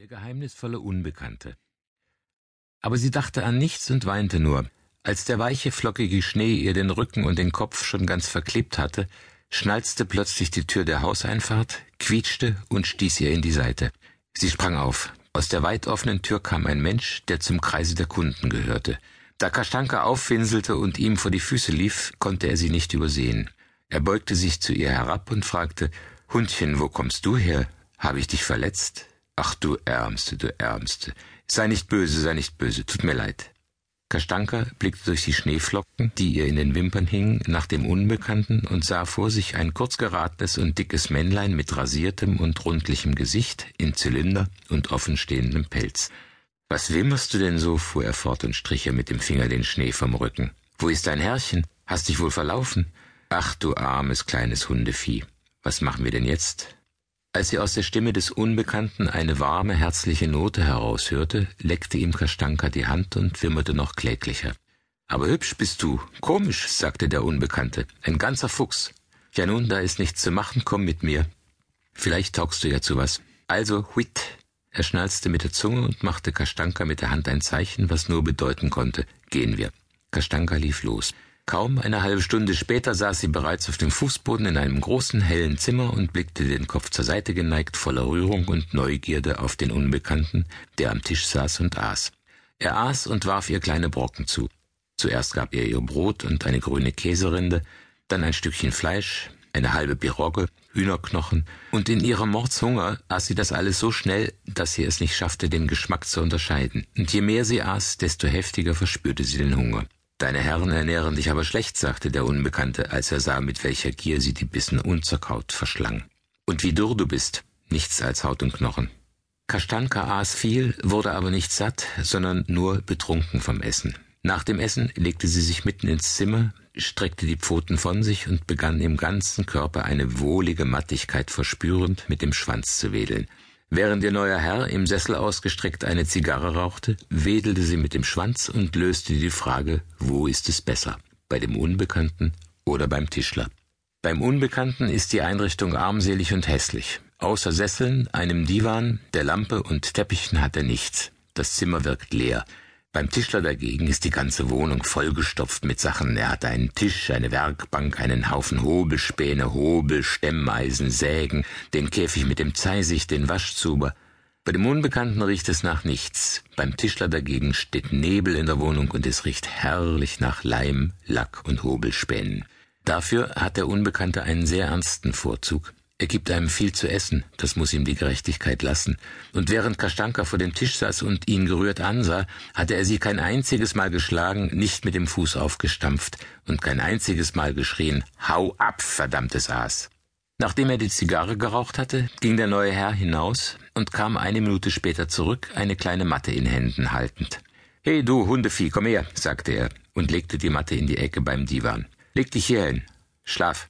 Der geheimnisvolle Unbekannte. Aber sie dachte an nichts und weinte nur. Als der weiche, flockige Schnee ihr den Rücken und den Kopf schon ganz verklebt hatte, schnalzte plötzlich die Tür der Hauseinfahrt, quietschte und stieß ihr in die Seite. Sie sprang auf. Aus der weit offenen Tür kam ein Mensch, der zum Kreise der Kunden gehörte. Da Kastanka aufwinselte und ihm vor die Füße lief, konnte er sie nicht übersehen. Er beugte sich zu ihr herab und fragte, Hundchen, wo kommst du her? Habe ich dich verletzt? Ach du Ärmste, du Ärmste. Sei nicht böse, sei nicht böse, tut mir leid. Kastanka blickte durch die Schneeflocken, die ihr in den Wimpern hingen, nach dem Unbekannten und sah vor sich ein kurzgeratenes und dickes Männlein mit rasiertem und rundlichem Gesicht, in Zylinder und offenstehendem Pelz. Was wimmerst du denn so? fuhr er fort und strich ihr mit dem Finger den Schnee vom Rücken. Wo ist dein Herrchen? Hast dich wohl verlaufen? Ach du armes kleines Hundevieh. Was machen wir denn jetzt? Als sie aus der Stimme des Unbekannten eine warme, herzliche Note heraushörte, leckte ihm Kastanka die Hand und wimmerte noch kläglicher. Aber hübsch bist du, komisch, sagte der Unbekannte, ein ganzer Fuchs. Ja nun, da ist nichts zu machen, komm mit mir. Vielleicht taugst du ja zu was. Also, huit. Er schnalzte mit der Zunge und machte Kastanka mit der Hand ein Zeichen, was nur bedeuten konnte, gehen wir. Kastanka lief los. Kaum eine halbe Stunde später saß sie bereits auf dem Fußboden in einem großen, hellen Zimmer und blickte den Kopf zur Seite geneigt, voller Rührung und Neugierde auf den Unbekannten, der am Tisch saß und aß. Er aß und warf ihr kleine Brocken zu. Zuerst gab er ihr Brot und eine grüne Käserinde, dann ein Stückchen Fleisch, eine halbe Pirogge, Hühnerknochen, und in ihrem Mordshunger aß sie das alles so schnell, dass sie es nicht schaffte, den Geschmack zu unterscheiden. Und je mehr sie aß, desto heftiger verspürte sie den Hunger. Deine Herren ernähren dich aber schlecht, sagte der Unbekannte, als er sah, mit welcher Gier sie die Bissen unzerkaut verschlang. Und wie dürr du bist, nichts als Haut und Knochen. Kastanka aß viel, wurde aber nicht satt, sondern nur betrunken vom Essen. Nach dem Essen legte sie sich mitten ins Zimmer, streckte die Pfoten von sich und begann im ganzen Körper eine wohlige Mattigkeit verspürend mit dem Schwanz zu wedeln. Während ihr neuer Herr im Sessel ausgestreckt eine Zigarre rauchte, wedelte sie mit dem Schwanz und löste die Frage, wo ist es besser, bei dem Unbekannten oder beim Tischler. Beim Unbekannten ist die Einrichtung armselig und hässlich. Außer Sesseln, einem Divan, der Lampe und Teppichen hat er nichts. Das Zimmer wirkt leer. Beim Tischler dagegen ist die ganze Wohnung vollgestopft mit Sachen. Er hat einen Tisch, eine Werkbank, einen Haufen Hobelspäne, Hobel, Stemmeisen, Sägen, den Käfig mit dem Zeisig, den Waschzuber. Bei dem Unbekannten riecht es nach nichts. Beim Tischler dagegen steht Nebel in der Wohnung und es riecht herrlich nach Leim, Lack und Hobelspänen. Dafür hat der Unbekannte einen sehr ernsten Vorzug. Er gibt einem viel zu essen, das muss ihm die Gerechtigkeit lassen. Und während Kastanka vor dem Tisch saß und ihn gerührt ansah, hatte er sie kein einziges Mal geschlagen, nicht mit dem Fuß aufgestampft und kein einziges Mal geschrien, Hau ab, verdammtes Aas. Nachdem er die Zigarre geraucht hatte, ging der neue Herr hinaus und kam eine Minute später zurück, eine kleine Matte in Händen haltend. Hey du Hundevieh, komm her, sagte er und legte die Matte in die Ecke beim Divan. Leg dich hierhin. Schlaf.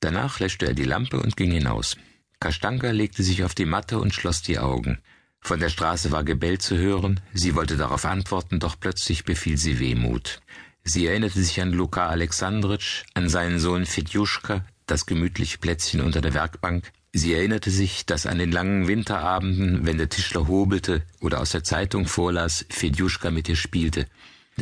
Danach löschte er die Lampe und ging hinaus. Kastanka legte sich auf die Matte und schloss die Augen. Von der Straße war Gebell zu hören, sie wollte darauf antworten, doch plötzlich befiel sie Wehmut. Sie erinnerte sich an Luka Alexandritsch, an seinen Sohn Fedjuschka, das gemütliche Plätzchen unter der Werkbank. Sie erinnerte sich, dass an den langen Winterabenden, wenn der Tischler hobelte oder aus der Zeitung vorlas, Fedjuschka mit ihr spielte.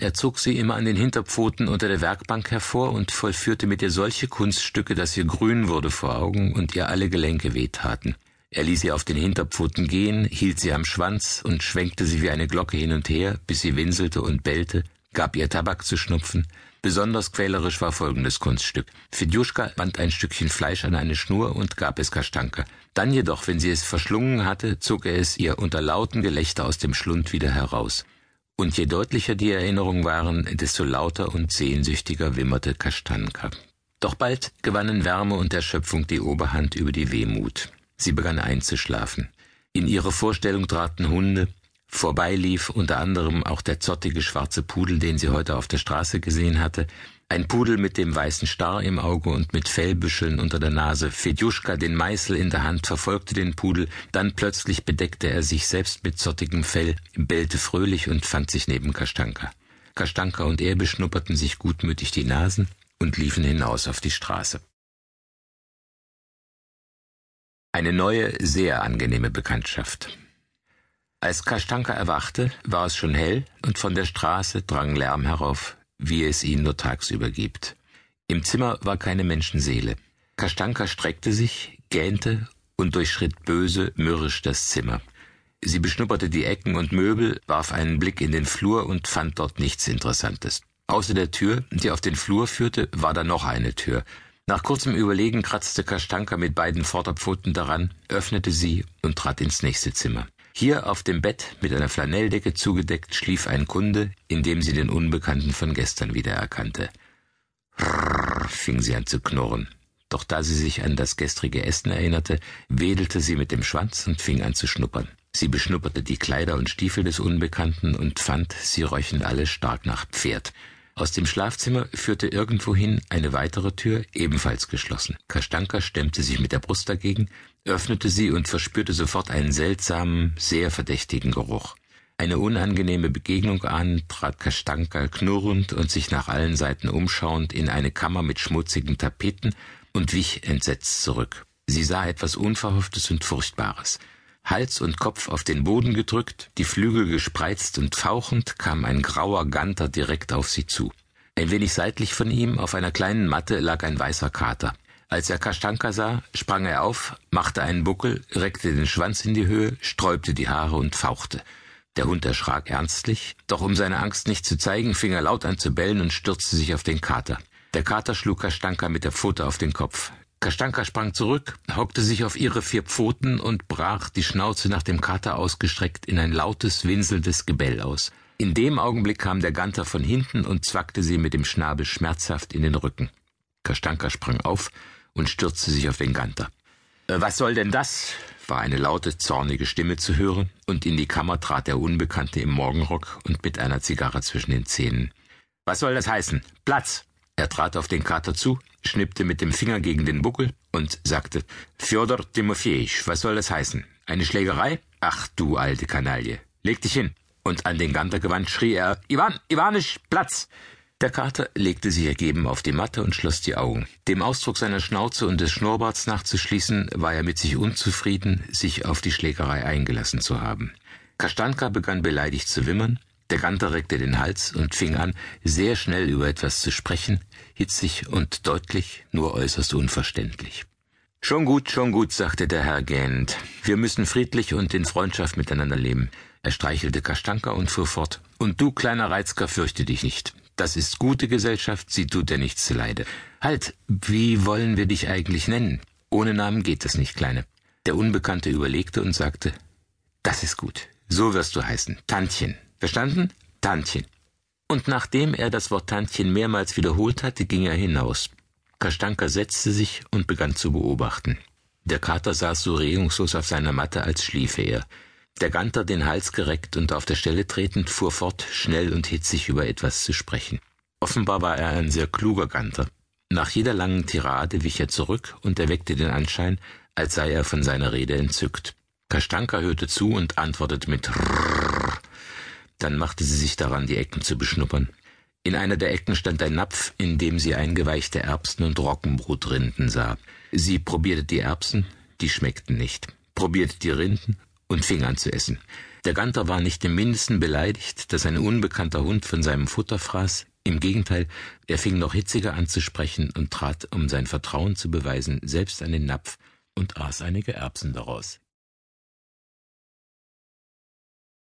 Er zog sie immer an den Hinterpfoten unter der Werkbank hervor und vollführte mit ihr solche Kunststücke, dass ihr grün wurde vor Augen und ihr alle Gelenke wehtaten. Er ließ sie auf den Hinterpfoten gehen, hielt sie am Schwanz und schwenkte sie wie eine Glocke hin und her, bis sie winselte und bellte, gab ihr Tabak zu schnupfen. Besonders quälerisch war folgendes Kunststück. Fedjuschka band ein Stückchen Fleisch an eine Schnur und gab es Kastanka. Dann jedoch, wenn sie es verschlungen hatte, zog er es ihr unter lauten Gelächter aus dem Schlund wieder heraus. Und je deutlicher die Erinnerungen waren, desto lauter und sehnsüchtiger wimmerte Kastanka. Doch bald gewannen Wärme und Erschöpfung die Oberhand über die Wehmut. Sie begann einzuschlafen. In ihre Vorstellung traten Hunde, vorbei lief unter anderem auch der zottige schwarze Pudel, den sie heute auf der Straße gesehen hatte, ein Pudel mit dem weißen Star im Auge und mit Fellbüscheln unter der Nase. Fedjuschka, den Meißel in der Hand, verfolgte den Pudel, dann plötzlich bedeckte er sich selbst mit zottigem Fell, bellte fröhlich und fand sich neben Kastanka. Kastanka und er beschnupperten sich gutmütig die Nasen und liefen hinaus auf die Straße. Eine neue, sehr angenehme Bekanntschaft. Als Kastanka erwachte, war es schon hell und von der Straße drang Lärm herauf, wie es ihn nur tagsüber gibt. Im Zimmer war keine Menschenseele. Kastanka streckte sich, gähnte und durchschritt böse, mürrisch das Zimmer. Sie beschnupperte die Ecken und Möbel, warf einen Blick in den Flur und fand dort nichts Interessantes. Außer der Tür, die auf den Flur führte, war da noch eine Tür. Nach kurzem Überlegen kratzte Kastanka mit beiden Vorderpfoten daran, öffnete sie und trat ins nächste Zimmer. Hier auf dem Bett mit einer Flanelldecke zugedeckt schlief ein Kunde, in dem sie den Unbekannten von gestern wiedererkannte. Rrrr, fing sie an zu knurren. Doch da sie sich an das gestrige Essen erinnerte, wedelte sie mit dem Schwanz und fing an zu schnuppern. Sie beschnupperte die Kleider und Stiefel des Unbekannten und fand, sie rochen alle stark nach Pferd. Aus dem Schlafzimmer führte irgendwohin eine weitere Tür, ebenfalls geschlossen. Kastanka stemmte sich mit der Brust dagegen, öffnete sie und verspürte sofort einen seltsamen, sehr verdächtigen Geruch. Eine unangenehme Begegnung ahnend trat Kastanka knurrend und sich nach allen Seiten umschauend in eine Kammer mit schmutzigen Tapeten und wich entsetzt zurück. Sie sah etwas Unverhofftes und Furchtbares. Hals und Kopf auf den Boden gedrückt, die Flügel gespreizt und fauchend, kam ein grauer Ganter direkt auf sie zu. Ein wenig seitlich von ihm, auf einer kleinen Matte, lag ein weißer Kater. Als er Kastanka sah, sprang er auf, machte einen Buckel, reckte den Schwanz in die Höhe, sträubte die Haare und fauchte. Der Hund erschrak ernstlich, doch um seine Angst nicht zu zeigen, fing er laut an zu bellen und stürzte sich auf den Kater. Der Kater schlug Kastanka mit der Pfote auf den Kopf. Kastanka sprang zurück, hockte sich auf ihre vier Pfoten und brach, die Schnauze nach dem Kater ausgestreckt, in ein lautes, winselndes Gebell aus. In dem Augenblick kam der Ganter von hinten und zwackte sie mit dem Schnabel schmerzhaft in den Rücken. Kastanka sprang auf und stürzte sich auf den Ganter. Äh, was soll denn das? war eine laute, zornige Stimme zu hören, und in die Kammer trat der Unbekannte im Morgenrock und mit einer Zigarre zwischen den Zähnen. Was soll das heißen? Platz! Er trat auf den Kater zu, schnippte mit dem Finger gegen den Buckel und sagte, Fjodor Timofejitsch, was soll das heißen? Eine Schlägerei? Ach du alte Kanaille, leg dich hin. Und an den Ganter gewandt schrie er, Iwan, Ivanisch, Platz! Der Kater legte sich ergeben auf die Matte und schloss die Augen. Dem Ausdruck seiner Schnauze und des Schnurrbarts nachzuschließen, war er mit sich unzufrieden, sich auf die Schlägerei eingelassen zu haben. Kastanka begann beleidigt zu wimmern, der Ganter reckte den Hals und fing an, sehr schnell über etwas zu sprechen, hitzig und deutlich, nur äußerst unverständlich. Schon gut, schon gut, sagte der Herr gähnend. Wir müssen friedlich und in Freundschaft miteinander leben. Er streichelte Kastanka und fuhr fort. Und du, kleiner Reizker, fürchte dich nicht. Das ist gute Gesellschaft, sie tut dir nichts zuleide. Halt, wie wollen wir dich eigentlich nennen? Ohne Namen geht es nicht, Kleine. Der Unbekannte überlegte und sagte, das ist gut. So wirst du heißen. Tantchen. Verstanden? Tantchen. Und nachdem er das Wort Tantchen mehrmals wiederholt hatte, ging er hinaus. Kastanka setzte sich und begann zu beobachten. Der Kater saß so regungslos auf seiner Matte, als schliefe er. Der Ganter, den Hals gereckt und auf der Stelle tretend, fuhr fort, schnell und hitzig über etwas zu sprechen. Offenbar war er ein sehr kluger Ganter. Nach jeder langen Tirade wich er zurück und erweckte den Anschein, als sei er von seiner Rede entzückt. Kastanka hörte zu und antwortete mit Rrrr, dann machte sie sich daran, die Ecken zu beschnuppern. In einer der Ecken stand ein Napf, in dem sie eingeweichte Erbsen und Roggenbrotrinden sah. Sie probierte die Erbsen, die schmeckten nicht, probierte die Rinden und fing an zu essen. Der Ganter war nicht im mindesten beleidigt, dass ein unbekannter Hund von seinem Futter fraß. Im Gegenteil, er fing noch hitziger an zu sprechen und trat, um sein Vertrauen zu beweisen, selbst an den Napf und aß einige Erbsen daraus.